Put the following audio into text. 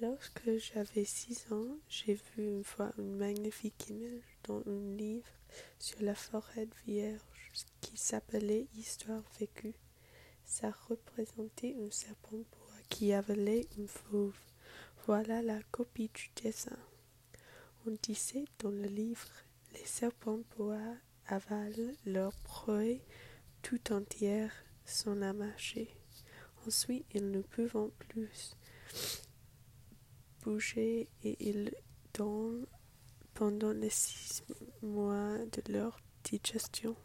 Lorsque j'avais six ans, j'ai vu une fois une magnifique image dans un livre sur la forêt vierge qui s'appelait Histoire vécue. Ça représentait un serpent bois qui avalait une fauve. Voilà la copie du dessin. On disait dans le livre, les serpents bois avalent leur proie tout entière sans la mâcher. Ensuite, ils ne peuvent plus bouger et ils dorment pendant les six mois de leur digestion.